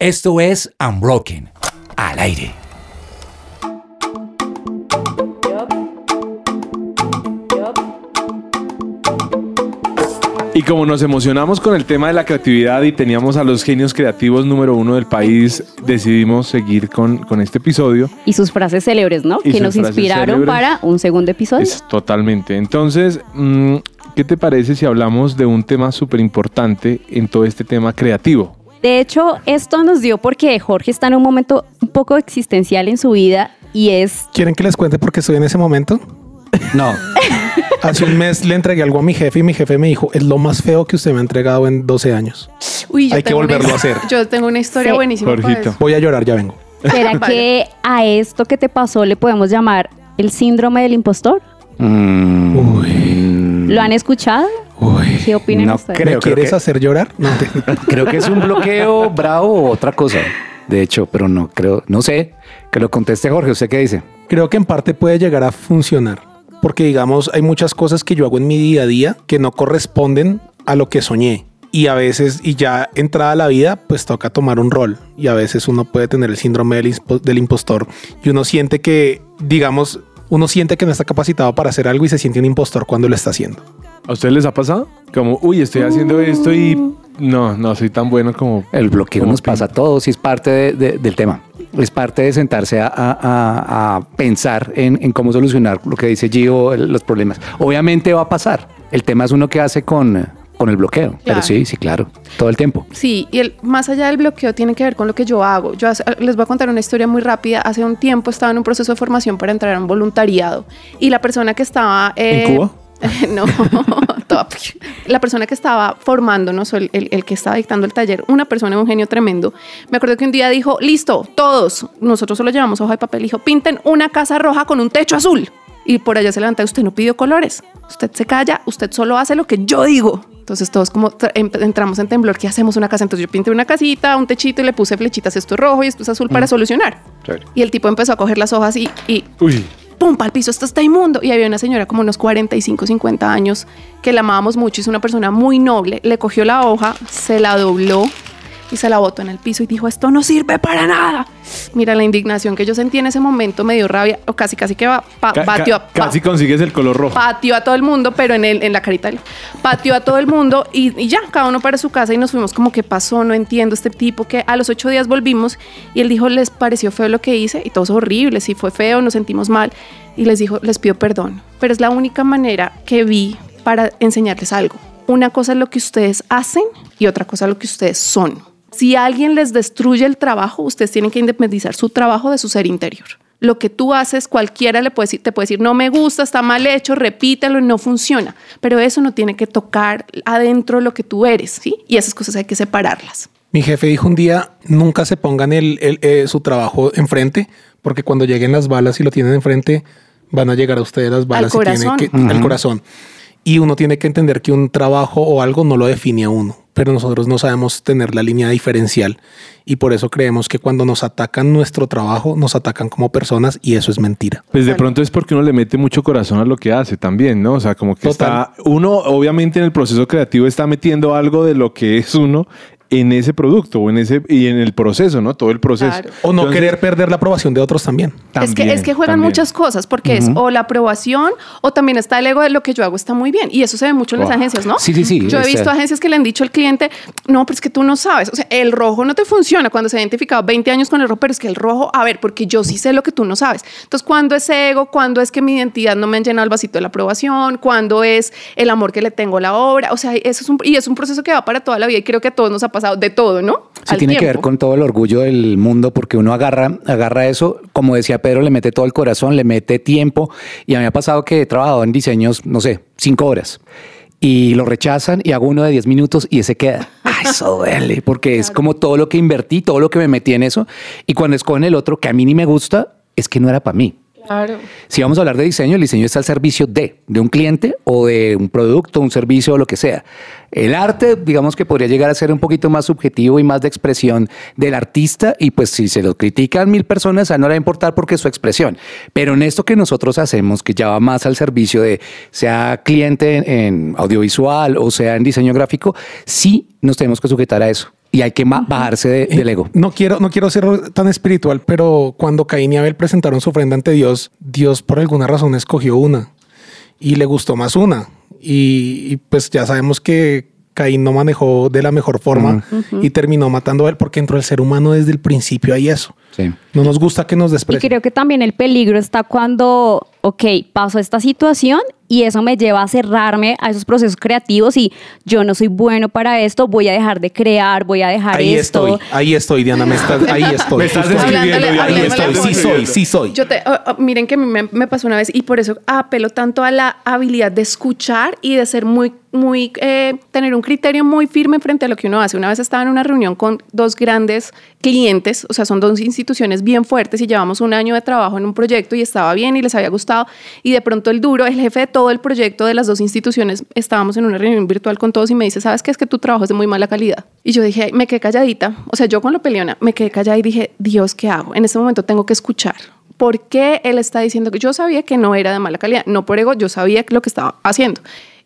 Esto es Unbroken, al aire. Y como nos emocionamos con el tema de la creatividad y teníamos a los genios creativos número uno del país, decidimos seguir con, con este episodio. Y sus frases célebres, ¿no? Y que nos inspiraron célebres. para un segundo episodio. Es totalmente. Entonces, mm, ¿qué te parece si hablamos de un tema súper importante en todo este tema creativo? De hecho, esto nos dio porque Jorge está en un momento un poco existencial en su vida y es ¿Quieren que les cuente por qué estoy en ese momento? No, Hace un mes le entregué algo a mi jefe y mi jefe me dijo, es lo más feo que usted me ha entregado en 12 años. Uy, yo Hay que tengo una volverlo a hacer. Yo tengo una historia Sí. buenísima. Voy a llorar, ya vengo. ¿Será Vale. que a esto que te pasó le podemos llamar el síndrome del impostor? Mm, Uy, ¿Lo han escuchado? Uy. ¿Qué opinan No ustedes? creo. ¿Me quieres que- hacer llorar? No, te- creo que es un bloqueo bravo o otra cosa. De hecho, pero no creo, no sé. Que lo conteste Jorge. ¿Usted qué dice? Creo que en parte puede llegar a funcionar. Porque digamos, hay muchas cosas que yo hago en mi día a día que no corresponden a lo que soñé. Y a veces, y ya entrada la vida, pues toca tomar un rol. Y a veces uno puede tener el síndrome del impostor. Y uno siente que, digamos, uno siente que no está capacitado para hacer algo y se siente un impostor cuando lo está haciendo. ¿A ustedes les ha pasado? Como, uy, estoy haciendo esto y no, no soy tan bueno como... El bloqueo como nos pasa a todos y es parte de- de- del tema. Es parte de sentarse a, a- a- a pensar en, en cómo solucionar lo que dice Gio, el- los problemas. Obviamente va a pasar. El tema es uno que hace con, con el bloqueo. Pero Claro. sí, sí, claro. Todo el tiempo. Sí, y el, más allá del bloqueo tiene que ver con lo que yo hago. Yo hace- les voy a contar una historia muy rápida. Hace un tiempo estaba en un proceso de formación para entrar a un voluntariado y la persona que estaba... eh, ¿En Cuba? no, toda- la persona que estaba formándonos, el, el- el que estaba dictando el taller, una persona, un genio tremendo. Me acuerdo que un día dijo, listo, todos, nosotros solo llevamos hoja de papel, dijo, pinten una casa roja con un techo azul. Y por allá se levanta, usted no pidió colores, usted se calla, usted solo hace lo que yo digo. Entonces todos como em- entramos en temblor, ¿qué hacemos una casa? Entonces yo pinté una casita, un techito y le puse flechitas, esto es rojo y esto es azul para solucionar. Y el tipo empezó a coger las hojas y, y Uy, pum, al piso, esto está inmundo. Y había una señora como unos 45, 50 años que la amábamos mucho, es una persona muy noble, le cogió la hoja, se la dobló y se la botó en el piso y dijo, esto no sirve para nada. Mira, la indignación que yo sentí en ese momento me dio rabia, o casi, casi que va, pa- ca- batió, a- pa- casi consigues el color rojo. pateó a todo el mundo, pero en, el, en la carita, pateó a todo el mundo y, y ya, cada uno para su casa y nos fuimos como, ¿qué pasó? No entiendo este tipo que a los ocho días volvimos y él dijo, les pareció feo lo que hice y todo es horrible, si fue feo, nos sentimos mal y les dijo, les pido perdón, pero es la única manera que vi para enseñarles algo. Una cosa es lo que ustedes hacen y otra cosa es lo que ustedes son. Si alguien les destruye el trabajo, ustedes tienen que independizar su trabajo de su ser interior. Lo que tú haces, cualquiera le puede decir, te puede decir, no me gusta, está mal hecho, repítelo, no funciona. Pero eso no tiene que tocar adentro lo que tú eres, ¿sí? Y esas cosas hay que separarlas. Mi jefe dijo un día, nunca se pongan el, el- eh, su trabajo enfrente, porque cuando lleguen las balas y lo tienen enfrente, van a llegar a ustedes las balas y tienen corazón. que, al corazón. Y uno tiene que entender que un trabajo o algo no lo define a uno, pero nosotros no sabemos tener la línea diferencial y por eso creemos que cuando nos atacan nuestro trabajo, nos atacan como personas y eso es mentira. Pues de pronto es porque uno le mete mucho corazón a lo que hace también, ¿no? O sea, como que Total. está, uno obviamente en el proceso creativo está metiendo algo de lo que es uno en ese producto o en ese y en el proceso, ¿no? Todo el proceso. Claro. O no Entonces, querer perder la aprobación de otros también. es, que, es que juegan también. muchas cosas, porque es o la aprobación o también está el ego de lo que yo hago está muy bien. Y eso se ve mucho en las agencias, ¿no? Sí, sí, sí, Yo he visto agencias que le han dicho al cliente, no, pero es que tú no sabes. O sea, el rojo no te funciona cuando se ha identificado 20 años con el rojo, pero es que el rojo, a ver, porque yo sí sé lo que tú no sabes. Entonces, ¿cuándo es ego? ¿Cuándo es que mi identidad no me han llenado el vasito de la aprobación? ¿Cuándo es el amor que le tengo a la obra? O sea, eso es un, y es un proceso que va para toda la vida y creo que a todos nos ha pasado de todo, ¿no? Sí, Al tiene que ver tiempo. con todo el orgullo del mundo porque uno agarra, agarra eso, como decía Pedro, le mete todo el corazón, le mete tiempo y a mí me ha pasado que he trabajado en diseños, no sé, cinco horas y lo rechazan y hago uno de 10 minutos y ese queda. Ay, eso duele porque es como todo lo que invertí, todo lo que me metí en eso y cuando escogen el otro que a mí ni me gusta, es que no era para mí. Claro. Si vamos a hablar de diseño, el diseño está al servicio de, de un cliente o de un producto, un servicio o lo que sea. El arte, digamos que podría llegar a ser un poquito más subjetivo y más de expresión del artista y pues si se lo critican mil personas, a no le va a importar porque es su expresión. Pero en esto que nosotros hacemos, que ya va más al servicio de sea cliente en, en audiovisual o sea en diseño gráfico, sí nos tenemos que sujetar a eso. Y hay que bajarse de- del ego. No quiero, no quiero ser tan espiritual, pero cuando Caín y Abel presentaron su ofrenda ante Dios, Dios por alguna razón escogió una y le gustó más una. Y, y pues ya sabemos que Caín no manejó de la mejor forma y terminó matando a él porque dentro del ser humano desde el principio hay eso. Sí. No nos gusta que nos Y desprecien. creo que también el peligro está cuando, ok, pasó esta situación y eso me lleva a cerrarme a esos procesos creativos y yo no soy bueno para esto, voy a dejar de crear, voy a dejar Ahí esto. estoy, ahí estoy, Diana, me estás, ahí estoy. Me estás ahí. describiendo, Ahí estoy, sí soy, sí soy. Yo te, oh, oh, miren que me, me pasó una vez y por eso apelo tanto a la habilidad de escuchar y de ser muy, muy, eh, tener un criterio muy firme frente a lo que uno hace. Una vez estaba en una reunión con dos grandes clientes, o sea, son dos instituciones bien fuertes y llevamos un año de trabajo en un proyecto y estaba bien y les había gustado y de pronto el duro, el jefe de todo el proyecto de las dos instituciones, estábamos en una reunión virtual con todos y me dice, ¿sabes qué? Es que tu trabajo es de muy mala calidad. Y yo dije, me quedé calladita, o sea, yo con lo peleona, me quedé callada y dije, Dios, ¿qué hago? En este momento tengo que escuchar. ¿Por qué él está diciendo que yo sabía que no era de mala calidad? No por ego, yo sabía lo que estaba haciendo.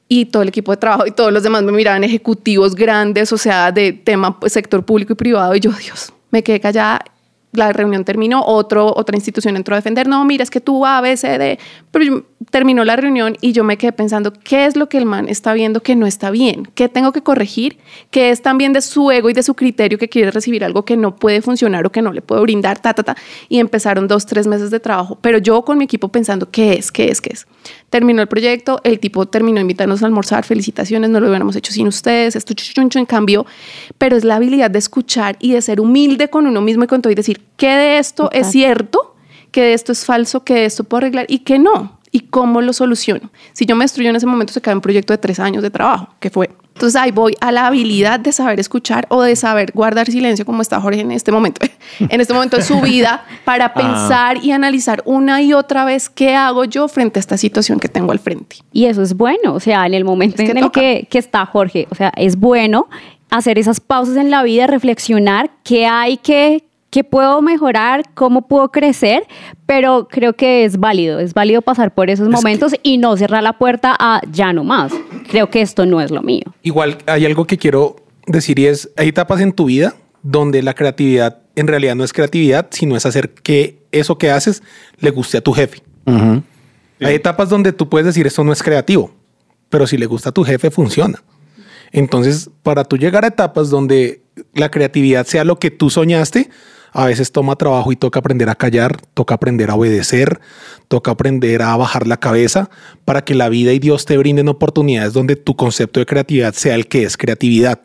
Y todo el equipo de trabajo y todos los demás me miraban ejecutivos grandes, o sea, de tema pues, sector público y privado. Y yo, Dios, me quedé callada. La reunión terminó, otra institución entró a defender. No, mira, es que tú A, B. Pero terminó la reunión y yo me quedé pensando, ¿qué es lo que el man está viendo que no está bien? ¿Qué tengo que corregir? ¿Qué es también de su ego y de su criterio que quiere recibir algo que no puede funcionar o que no le puedo brindar? Ta, ta, ta. Y empezaron dos, tres meses de trabajo. Pero yo con mi equipo pensando, ¿qué es? ¿Qué es? ¿Qué es? Terminó el proyecto, el tipo terminó invitarnos a almorzar, felicitaciones, no lo hubiéramos hecho sin ustedes, esto chuchuncho en cambio, pero es la habilidad de escuchar y de ser humilde con uno mismo y con todo y decir, ¿qué de esto es cierto? ¿Qué de esto es falso? ¿Qué de esto puedo arreglar? ¿Y qué no? ¿Y cómo lo soluciono? Si yo me destruyo en ese momento, se cae un proyecto de tres años de trabajo, que fue. Entonces ahí voy a la habilidad de saber escuchar o de saber guardar silencio como está Jorge en este momento, en este momento de su vida, para pensar y analizar una y otra vez qué hago yo frente a esta situación que tengo al frente. Y eso es bueno, o sea, en el momento Es que en el toca. que, que está Jorge, o sea, es bueno hacer esas pausas en la vida, reflexionar qué hay que, qué puedo mejorar, cómo puedo crecer, pero creo que es válido, es válido pasar por esos momentos y no cerrar la puerta a ya no más. Creo que esto no es lo mío. Igual hay algo que quiero decir y es, hay etapas en tu vida donde la creatividad en realidad no es creatividad, sino es hacer que eso que haces le guste a tu jefe. Hay etapas donde tú puedes decir esto no es creativo, pero si le gusta a tu jefe funciona. Entonces, para tú llegar a etapas donde la creatividad sea lo que tú soñaste, a veces toma trabajo y toca aprender a callar, toca aprender a obedecer, toca aprender a bajar la cabeza para que la vida y Dios te brinden oportunidades donde tu concepto de creatividad sea el que es creatividad.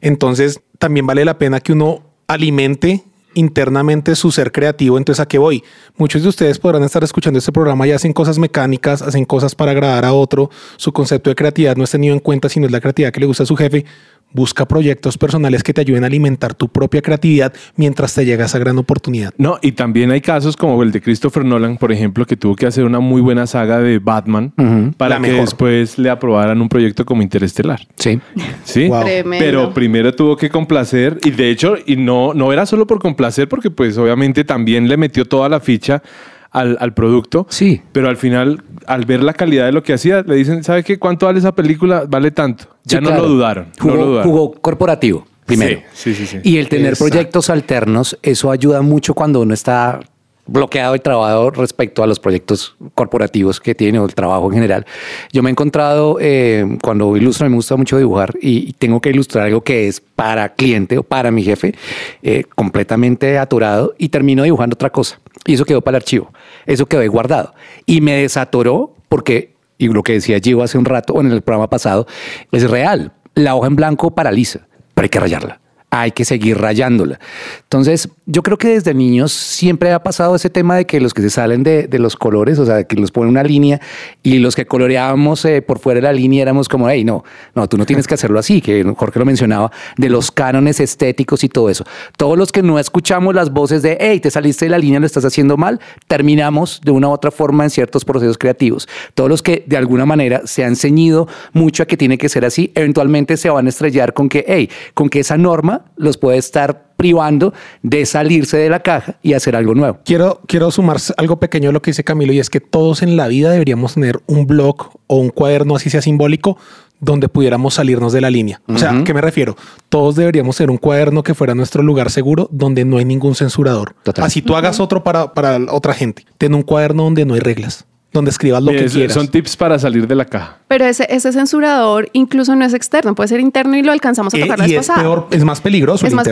Entonces, también vale la pena que uno alimente internamente su ser creativo. Entonces, ¿a qué voy? Muchos de ustedes podrán estar escuchando este programa y hacen cosas mecánicas, hacen cosas para agradar a otro. Su concepto de creatividad no es tenido en cuenta, sino es la creatividad que le gusta a su jefe. Busca proyectos personales que te ayuden a alimentar tu propia creatividad mientras te llega esa gran oportunidad. No, y también hay casos como el de Christopher Nolan, por ejemplo, que tuvo que hacer una muy buena saga de Batman para La que mejor. después le aprobaran un proyecto como Interestelar. Sí. Sí, Wow. Pero primero tuvo que complacer y de hecho, y no, no era solo por complacer, porque pues obviamente también le metió toda la ficha al, al producto. Sí. Pero al final, al ver la calidad de lo que hacía, le dicen, ¿sabe qué? ¿Cuánto vale esa película? Vale tanto. Ya Sí, no claro. lo dudaron. Jugó, no lo dudaron. jugó corporativo primero. Sí, sí, sí, sí. Y el tener Exacto. proyectos alternos, eso ayuda mucho cuando uno está bloqueado y trabado respecto a los proyectos corporativos que tiene o el trabajo en general. Yo me he encontrado eh, cuando ilustro, me gusta mucho dibujar y, tengo que ilustrar algo que es para cliente o para mi jefe, eh, completamente atorado y termino dibujando otra cosa. Y eso quedó para el archivo, eso quedó ahí guardado. Y me desatoró porque, y lo que decía Gio hace un rato o en el programa pasado, es real. La hoja en blanco paraliza, pero hay que rayarla hay que seguir rayándola. Entonces, yo creo que desde niños siempre ha pasado ese tema de que los que se salen de, los colores, o sea, que los ponen una línea y los que coloreábamos eh, por fuera de la línea éramos como, hey, no, no, tú no tienes que hacerlo así, que Jorge lo mencionaba, de los cánones estéticos y todo eso. Todos los que no escuchamos las voces de, hey, te saliste de la línea, lo estás haciendo mal, terminamos de una u otra forma en ciertos procesos creativos. Todos los que de alguna manera se han ceñido mucho a que tiene que ser así, eventualmente se van a estrellar con que, hey, con que esa norma los puede estar privando de salirse de la caja y hacer algo nuevo. Quiero, quiero sumar algo pequeño a lo que dice Camilo y es que todos en la vida deberíamos tener un blog o un cuaderno, así sea simbólico, donde pudiéramos salirnos de la línea. O sea. ¿qué me refiero? Todos deberíamos tener un cuaderno que fuera nuestro lugar seguro donde no hay ningún censurador. Total. Así tú hagas otro para, para otra gente. Ten un cuaderno donde no hay reglas, donde escribas lo que es- quieras. Son tips para salir de la caja. Pero ese, ese censurador incluso no es externo, puede ser interno y lo alcanzamos a Eh, tocar la y vez es pasada. peor, es más peligroso. Es el más,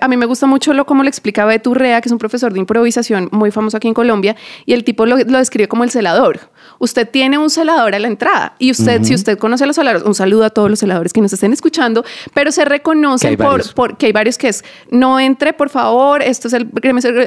a mí me gusta mucho lo como lo explica Beto Urrea, que es un profesor de improvisación muy famoso aquí en Colombia, y el tipo lo, lo describe como el celador. Usted tiene un celador a la entrada y usted, si usted conoce a los celadores, un saludo a todos los celadores que nos estén escuchando, pero se reconocen por, por- que hay varios que es no entre, por favor, esto es el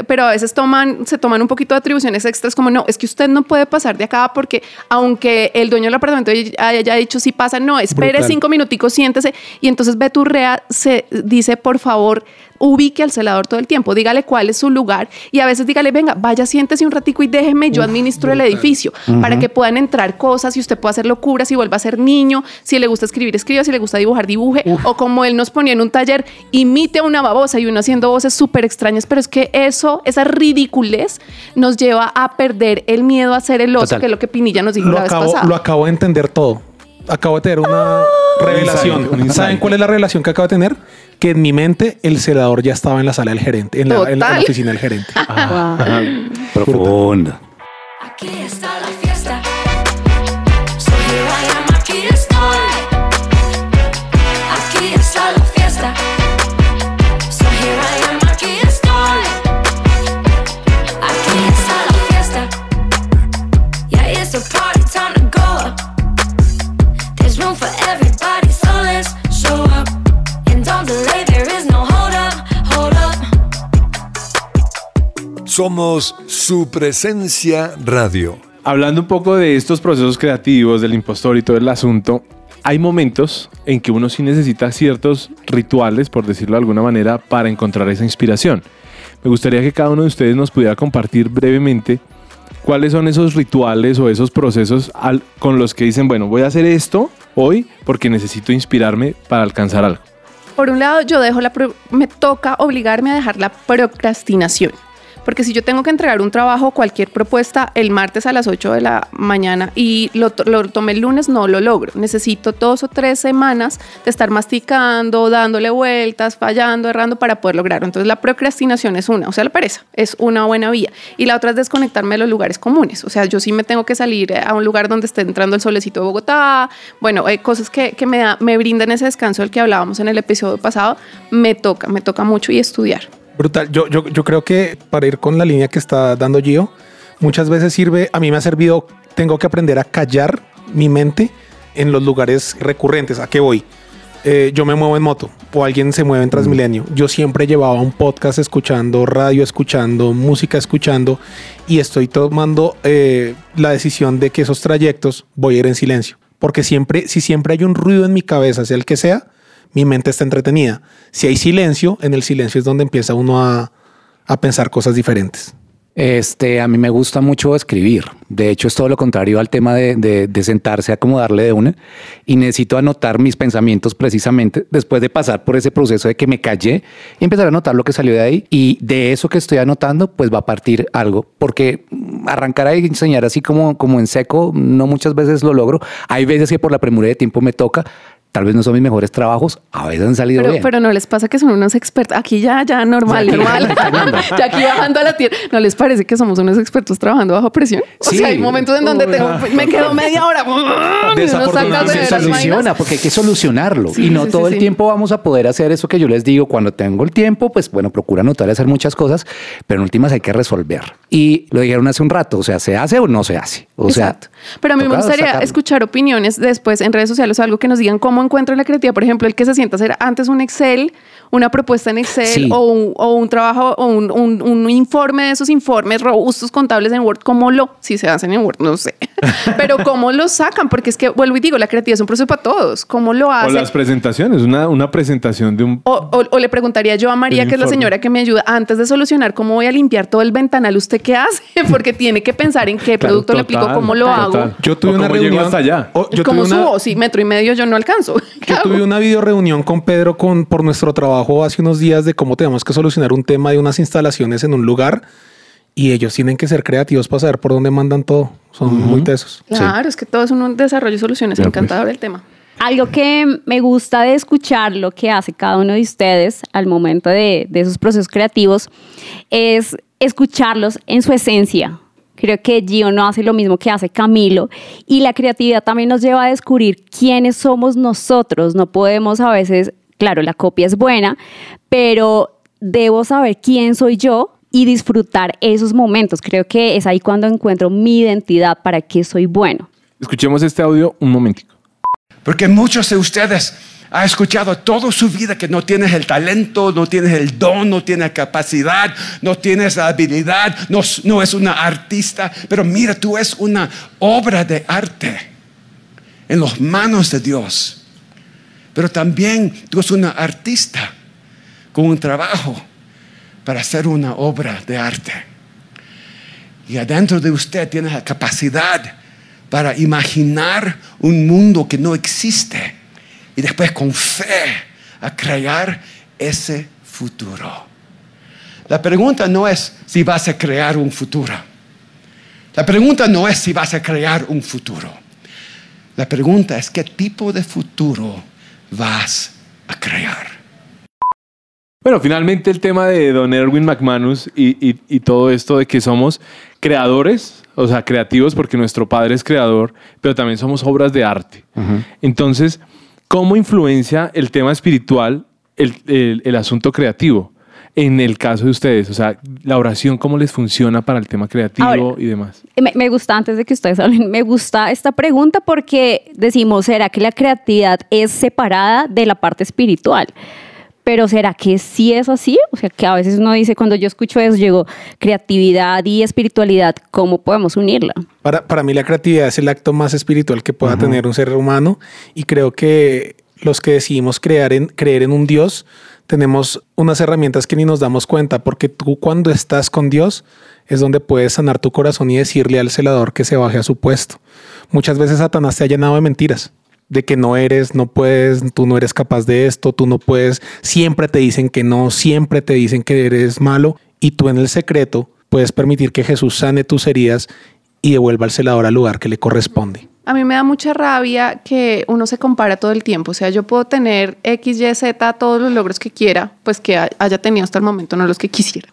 pero a veces toman, se toman un poquito de atribuciones extras, como no, es que usted no puede pasar de acá porque aunque el dueño del apartamento haya dicho si pasa, no, espere Brutal. cinco minuticos, siéntese. Y entonces Beturrea se dice, por favor, ubique al celador todo el tiempo, dígale cuál es su lugar y a veces dígale, venga, vaya, siéntese un ratico y déjeme, yo administro el edificio para que puedan entrar cosas y usted pueda hacer locuras y vuelva a ser niño. Si le gusta escribir, escriba, si le gusta dibujar, dibuje. O como él nos ponía en un taller, imite a una babosa y uno haciendo voces súper extrañas, pero es que eso, esa ridiculez nos lleva a perder el miedo a ser el Total. que es lo que Pinilla nos dijo lo la vez acabo, pasada. lo acabo de entender todo. Acabo de tener una revelación. insight, un insight. ¿Saben cuál es la revelación que acabo de tener? Que en mi mente el celador ya estaba en la sala del gerente, en la, en la- en la Total. oficina del gerente. Profundo. Aquí está Somos su presencia radio. Hablando un poco de estos procesos creativos, del impostor y todo el asunto, hay momentos en que uno sí necesita ciertos rituales, por decirlo de alguna manera, para encontrar esa inspiración. Me gustaría que cada uno de ustedes nos pudiera compartir brevemente cuáles son esos rituales o esos procesos al- con los que dicen, bueno, voy a hacer esto hoy porque necesito inspirarme para alcanzar algo. Por un lado, yo dejo la me toca obligarme a dejar la procrastinación. Porque si yo tengo que entregar un trabajo, cualquier propuesta el martes a las 8 de la mañana y lo, lo tomé el lunes, no lo logro. Necesito dos o tres semanas de estar masticando, dándole vueltas, fallando, errando para poder lograrlo. Entonces la procrastinación es una, o sea, la pereza es una buena vía. Y la otra es desconectarme de los lugares comunes. O sea, yo sí me tengo que salir a un lugar donde esté entrando el solecito de Bogotá. Bueno, hay cosas que, que me, da- me brindan ese descanso del que hablábamos en el episodio pasado. Me toca, me toca mucho y estudiar. Brutal. Yo, yo, yo creo que para ir con la línea que está dando Gio, muchas veces sirve, a mí me ha servido, tengo que aprender a callar mi mente en los lugares recurrentes. ¿A qué voy? Eh, yo me muevo en moto o alguien se mueve en Transmilenio. Yo siempre llevaba un podcast escuchando, radio escuchando, música escuchando y estoy tomando eh, la decisión de que esos trayectos voy a ir en silencio. Porque siempre, si siempre hay un ruido en mi cabeza, sea el que sea, mi mente está entretenida. Si hay silencio, en el silencio es donde empieza uno a, a pensar cosas diferentes. Este, a mí me gusta mucho escribir. De hecho, es todo lo contrario al tema de, de- de sentarse a acomodarle de una. Y necesito anotar mis pensamientos precisamente después de pasar por ese proceso de que me callé y empezar a anotar lo que salió de ahí. Y de eso que estoy anotando, pues va a partir algo. Porque arrancar a enseñar así como, como en seco, no muchas veces lo logro. Hay veces que por la premura de tiempo me toca. Tal vez no son mis mejores trabajos, a veces han salido Pero, bien. pero no les pasa que son unos expertos. Aquí ya, ya normal, aquí- normal. ya aquí bajando a la tierra. ¿No les parece que somos unos expertos trabajando bajo presión? O Sí. sea, hay momentos en donde tengo, me quedo media hora. y uno saca de Desafortunadamente las se soluciona porque hay que solucionarlo Sí, y no sí, todo el tiempo vamos a poder hacer eso que yo les digo cuando tengo el tiempo pues bueno procura anotar y hacer muchas cosas pero en últimas hay que resolver y lo dijeron hace un rato o sea se hace o no se hace o sea. Pero a mí me gustaría sacarlo. escuchar opiniones después en redes sociales o algo que nos digan cómo encuentran la creatividad. Por ejemplo, el que se sienta a hacer antes un Excel, una propuesta en Excel Sí. o, un, o un trabajo o un, un- un informe de esos informes robustos contables en Word. ¿Cómo lo? Si se hacen en Word, no sé. Pero ¿cómo lo sacan? Porque es que, vuelvo y digo, la creatividad es un proceso para todos. ¿Cómo lo O hacen? las presentaciones, una, una presentación de un... O, o- o le preguntaría yo a María, que es la señora que me ayuda, antes de solucionar cómo voy a limpiar todo el ventanal, ¿usted qué hace? Porque tiene que pensar en qué Claro, producto le aplico, cómo lo total. hago. Yo tuve ¿O una cómo llego reunión hasta allá? o- yo ¿Cómo tuve una- subo? Si metro y medio yo no alcanzo. ¿Qué Yo hago? tuve una video reunión con Pedro con, por nuestro trabajo hace unos días de cómo tenemos que solucionar un tema de unas instalaciones en un lugar y ellos tienen que ser creativos para saber por dónde mandan todo. Son muy tesos. Claro, es que todo es un desarrollo de soluciones. Encantador el tema. Algo que me gusta de escuchar lo que hace cada uno de ustedes al momento de, de sus procesos creativos es escucharlos en su esencia. Creo que Gio no hace lo mismo que hace Camilo y la creatividad también nos lleva a descubrir quiénes somos nosotros. No podemos a veces, claro, la copia es buena, pero debo saber quién soy yo y disfrutar esos momentos. Creo que es ahí cuando encuentro mi identidad, para qué soy bueno. Escuchemos este audio un momentico. Porque muchos de ustedes han escuchado toda su vida que no tienes el talento, no tienes el don, no tienes capacidad, no tienes la habilidad, no, no es una artista. Pero mira, tú es una obra de arte en las manos de Dios. Pero también tú es una artista con un trabajo para hacer una obra de arte. Y adentro de usted tiene la capacidad para imaginar un mundo que no existe y después con fe a crear ese futuro. La pregunta no es si vas a crear un futuro. La pregunta no es si vas a crear un futuro. La pregunta es qué tipo de futuro vas a crear. Bueno, finalmente el tema de Don Erwin McManus y, y- y todo esto de que somos creadores, o sea, creativos porque nuestro padre es creador, pero también somos obras de arte. Entonces, ¿cómo influencia el tema espiritual el, el- el asunto creativo? En el caso de ustedes, o sea, la oración, ¿cómo les funciona para el tema creativo Ahora, y demás? Me, me gusta, antes de que ustedes hablen, me gusta esta pregunta porque decimos, ¿será que la creatividad es separada de la parte espiritual? Pero ¿será que sí es así? O sea, que a veces uno dice, cuando yo escucho eso, digo, creatividad y espiritualidad, ¿cómo podemos unirla? Para, para mí la creatividad es el acto más espiritual que pueda tener un ser humano y creo que los que decidimos crear en, creer en un Dios tenemos unas herramientas que ni nos damos cuenta porque tú cuando estás con Dios es donde puedes sanar tu corazón y decirle al celador que se baje a su puesto. Muchas veces Satanás te ha llenado de mentiras de que no eres, no puedes, tú no eres capaz de esto, tú no puedes, siempre te dicen que no, siempre te dicen que eres malo y tú en el secreto puedes permitir que Jesús sane tus heridas y devuelva al celador al lugar que le corresponde. A mí me da mucha rabia que uno se compara todo el tiempo. O sea, yo puedo tener X, Y, Z, todos los logros que quiera, pues que ha- haya tenido hasta el momento, no los que quisiera.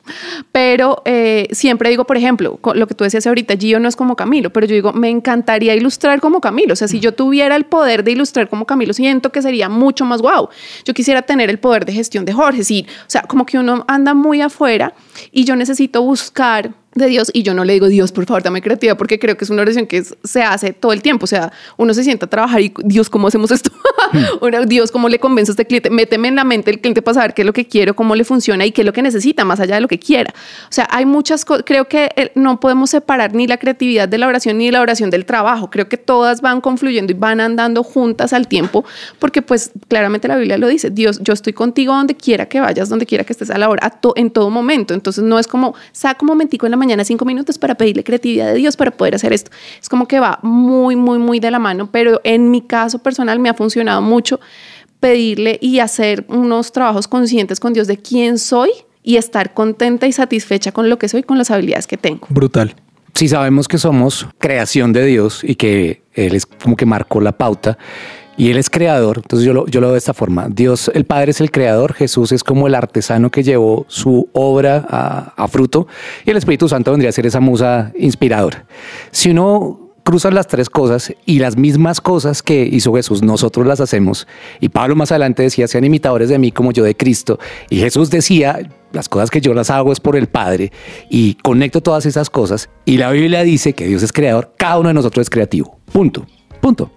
Pero eh, siempre digo, por ejemplo, lo que tú decías ahorita, Gio no es como Camilo, pero yo digo, me encantaría ilustrar como Camilo. O sea, si yo tuviera el poder de ilustrar como Camilo, siento que sería mucho más guau. Yo quisiera tener el poder de gestión de Jorge. Sí, o sea, como que uno anda muy afuera y yo necesito buscar de Dios y yo no le digo Dios por favor dame creatividad porque creo que es una oración que es- se hace todo el tiempo. O sea uno se sienta a trabajar y Dios cómo hacemos esto Una, Dios cómo le convenzo a este cliente méteme en la mente el cliente para saber qué es lo que quiero cómo le funciona y qué es lo que necesita más allá de lo que quiera. O sea hay muchas cosas creo que eh, no podemos separar ni la creatividad de la oración ni la oración del trabajo. Creo que todas van confluyendo y van andando juntas al tiempo porque pues claramente la Biblia lo dice Dios yo estoy contigo donde quiera que vayas donde quiera que estés a la hora a to- en todo momento entonces no es como saco un momentico en la mañana cinco minutos para pedirle creatividad de Dios para poder hacer esto es como que va muy muy muy de la mano pero en mi caso personal me ha funcionado mucho pedirle y hacer unos trabajos conscientes con Dios de quién soy y estar contenta y satisfecha con lo que soy con las habilidades que tengo Brutal. si sabemos que somos creación de Dios y que Él es como que marcó la pauta y Él es creador, entonces yo lo, yo lo veo de esta forma. Dios, el Padre es el creador, Jesús es como el artesano que llevó su obra a, fruto y el Espíritu Santo vendría a ser esa musa inspiradora. Si uno cruza las tres cosas y las mismas cosas que hizo Jesús, nosotros las hacemos. Y Pablo más adelante decía, sean imitadores de mí como yo de Cristo. Y Jesús decía, las cosas que yo las hago es por el Padre y conecto todas esas cosas. Y la Biblia dice que Dios es creador, cada uno de nosotros es creativo. Punto.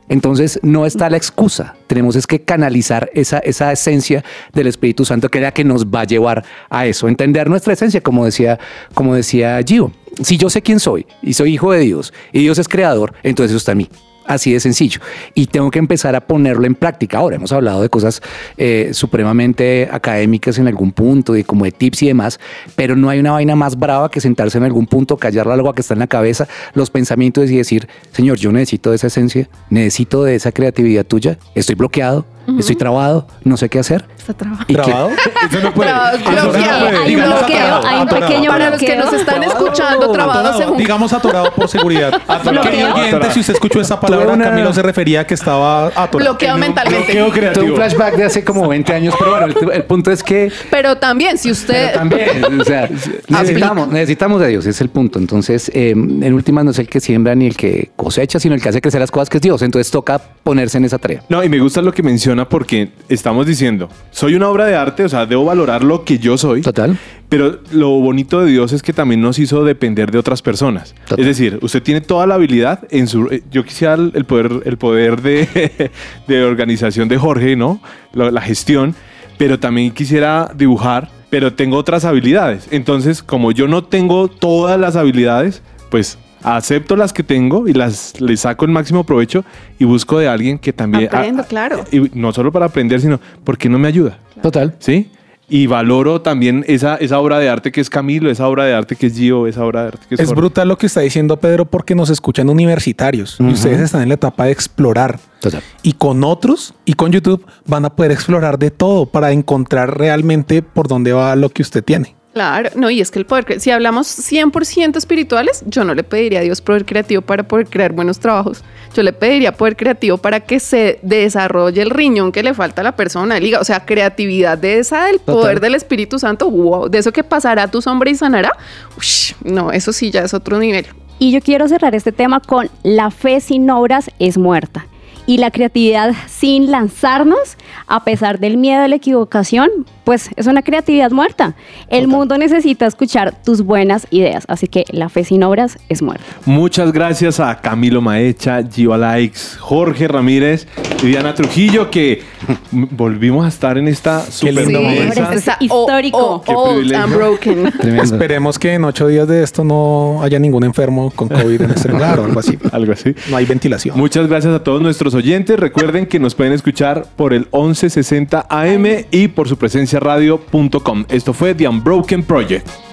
Entonces no está la excusa. Tenemos es que canalizar esa, esa esencia del Espíritu Santo que es la que nos va a llevar a eso. Entender nuestra esencia, como decía, como decía Gio. Si yo sé quién soy y soy hijo de Dios y Dios es creador, entonces eso está en mí. Así de sencillo. Y tengo que empezar a ponerlo en práctica. Ahora hemos hablado de cosas eh, supremamente académicas en algún punto, de como de tips y demás, pero no hay una vaina más brava que sentarse en algún punto, callar la algo que está en la cabeza, los pensamientos y decir, Señor, yo necesito de esa esencia, necesito de esa creatividad tuya, estoy bloqueado, estoy trabado, no sé qué hacer. Está trabado. ¿Trabado? Eso no puede. Trabado, Eso no bloqueado. puede. Hay un Digamos bloqueo, atorado, hay un pequeño Para los que nos están escuchando, trabado Atorado. según. Digamos atorado por seguridad. Atorado. Oyente, si usted escuchó esa palabra, una- Camilo se refería a que estaba atorado. Bloqueado mentalmente. Bloqueo Tuve creativo. un flashback de hace como 20 años, pero bueno, el, el punto es que Pero también, si usted. también, o sea, necesitamos, necesitamos de Dios, es el punto. Entonces, eh, en últimas no es el que siembra ni el que cosecha, sino el que hace crecer las cosas que es Dios. Entonces toca ponerse en esa tarea. No, y me gusta lo que menciona porque estamos diciendo, soy una obra de arte, o sea, debo valorar lo que yo soy. Total. Pero lo bonito de Dios es que también nos hizo depender de otras personas. Total. Es decir, usted tiene toda la habilidad en su. eh, Yo quisiera el el poder, el poder de, de organización de Jorge, ¿no? La, la gestión, pero también quisiera dibujar, pero tengo otras habilidades. Entonces, como yo no tengo todas las habilidades, pues acepto las que tengo y las le saco el máximo provecho y busco de alguien que también. Aprendo, claro. Y no solo para aprender, sino porque no me ayuda. Total. ¿sí? Y valoro también esa, esa obra de arte que es Camilo, esa obra de arte que es Gio, esa obra de arte que es Es Jorge. brutal lo que está diciendo Pedro porque nos escuchan universitarios y ustedes están en la etapa de explorar. Total. Y con otros y con YouTube van a poder explorar de todo para encontrar realmente por dónde va lo que usted tiene. Claro, no, y es que el poder, si hablamos 100% espirituales, yo no le pediría a Dios poder creativo para poder crear buenos trabajos. Yo le pediría poder creativo para que se desarrolle el riñón que le falta a la persona, el hígado. o sea, creatividad de esa del Total. poder del Espíritu Santo, wow, de eso que pasará a tu sombra y sanará. Ush, no, eso sí ya es otro nivel. Y yo quiero cerrar este tema con la fe sin obras es muerta. Y la creatividad sin lanzarnos, a pesar del miedo a la equivocación, pues es una creatividad muerta. El mundo necesita escuchar tus buenas ideas, así que la fe sin obras es muerta. Muchas gracias a Camilo Maecha, Gio Alaix, Jorge Ramírez y Diana Trujillo, que volvimos a estar en esta super Sí, es está histórico. o- Qué o- old privilegio. and broken. Tremendo. Esperemos que en ocho días de esto no haya ningún enfermo con COVID en este lugar o algo así. Algo así. No hay ventilación. Muchas gracias a todos nuestros oyentes. Recuerden que nos pueden escuchar por el 1160 AM y por su presencia radio.com. Esto fue The Unbroken Project.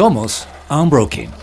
Somos Unbroken.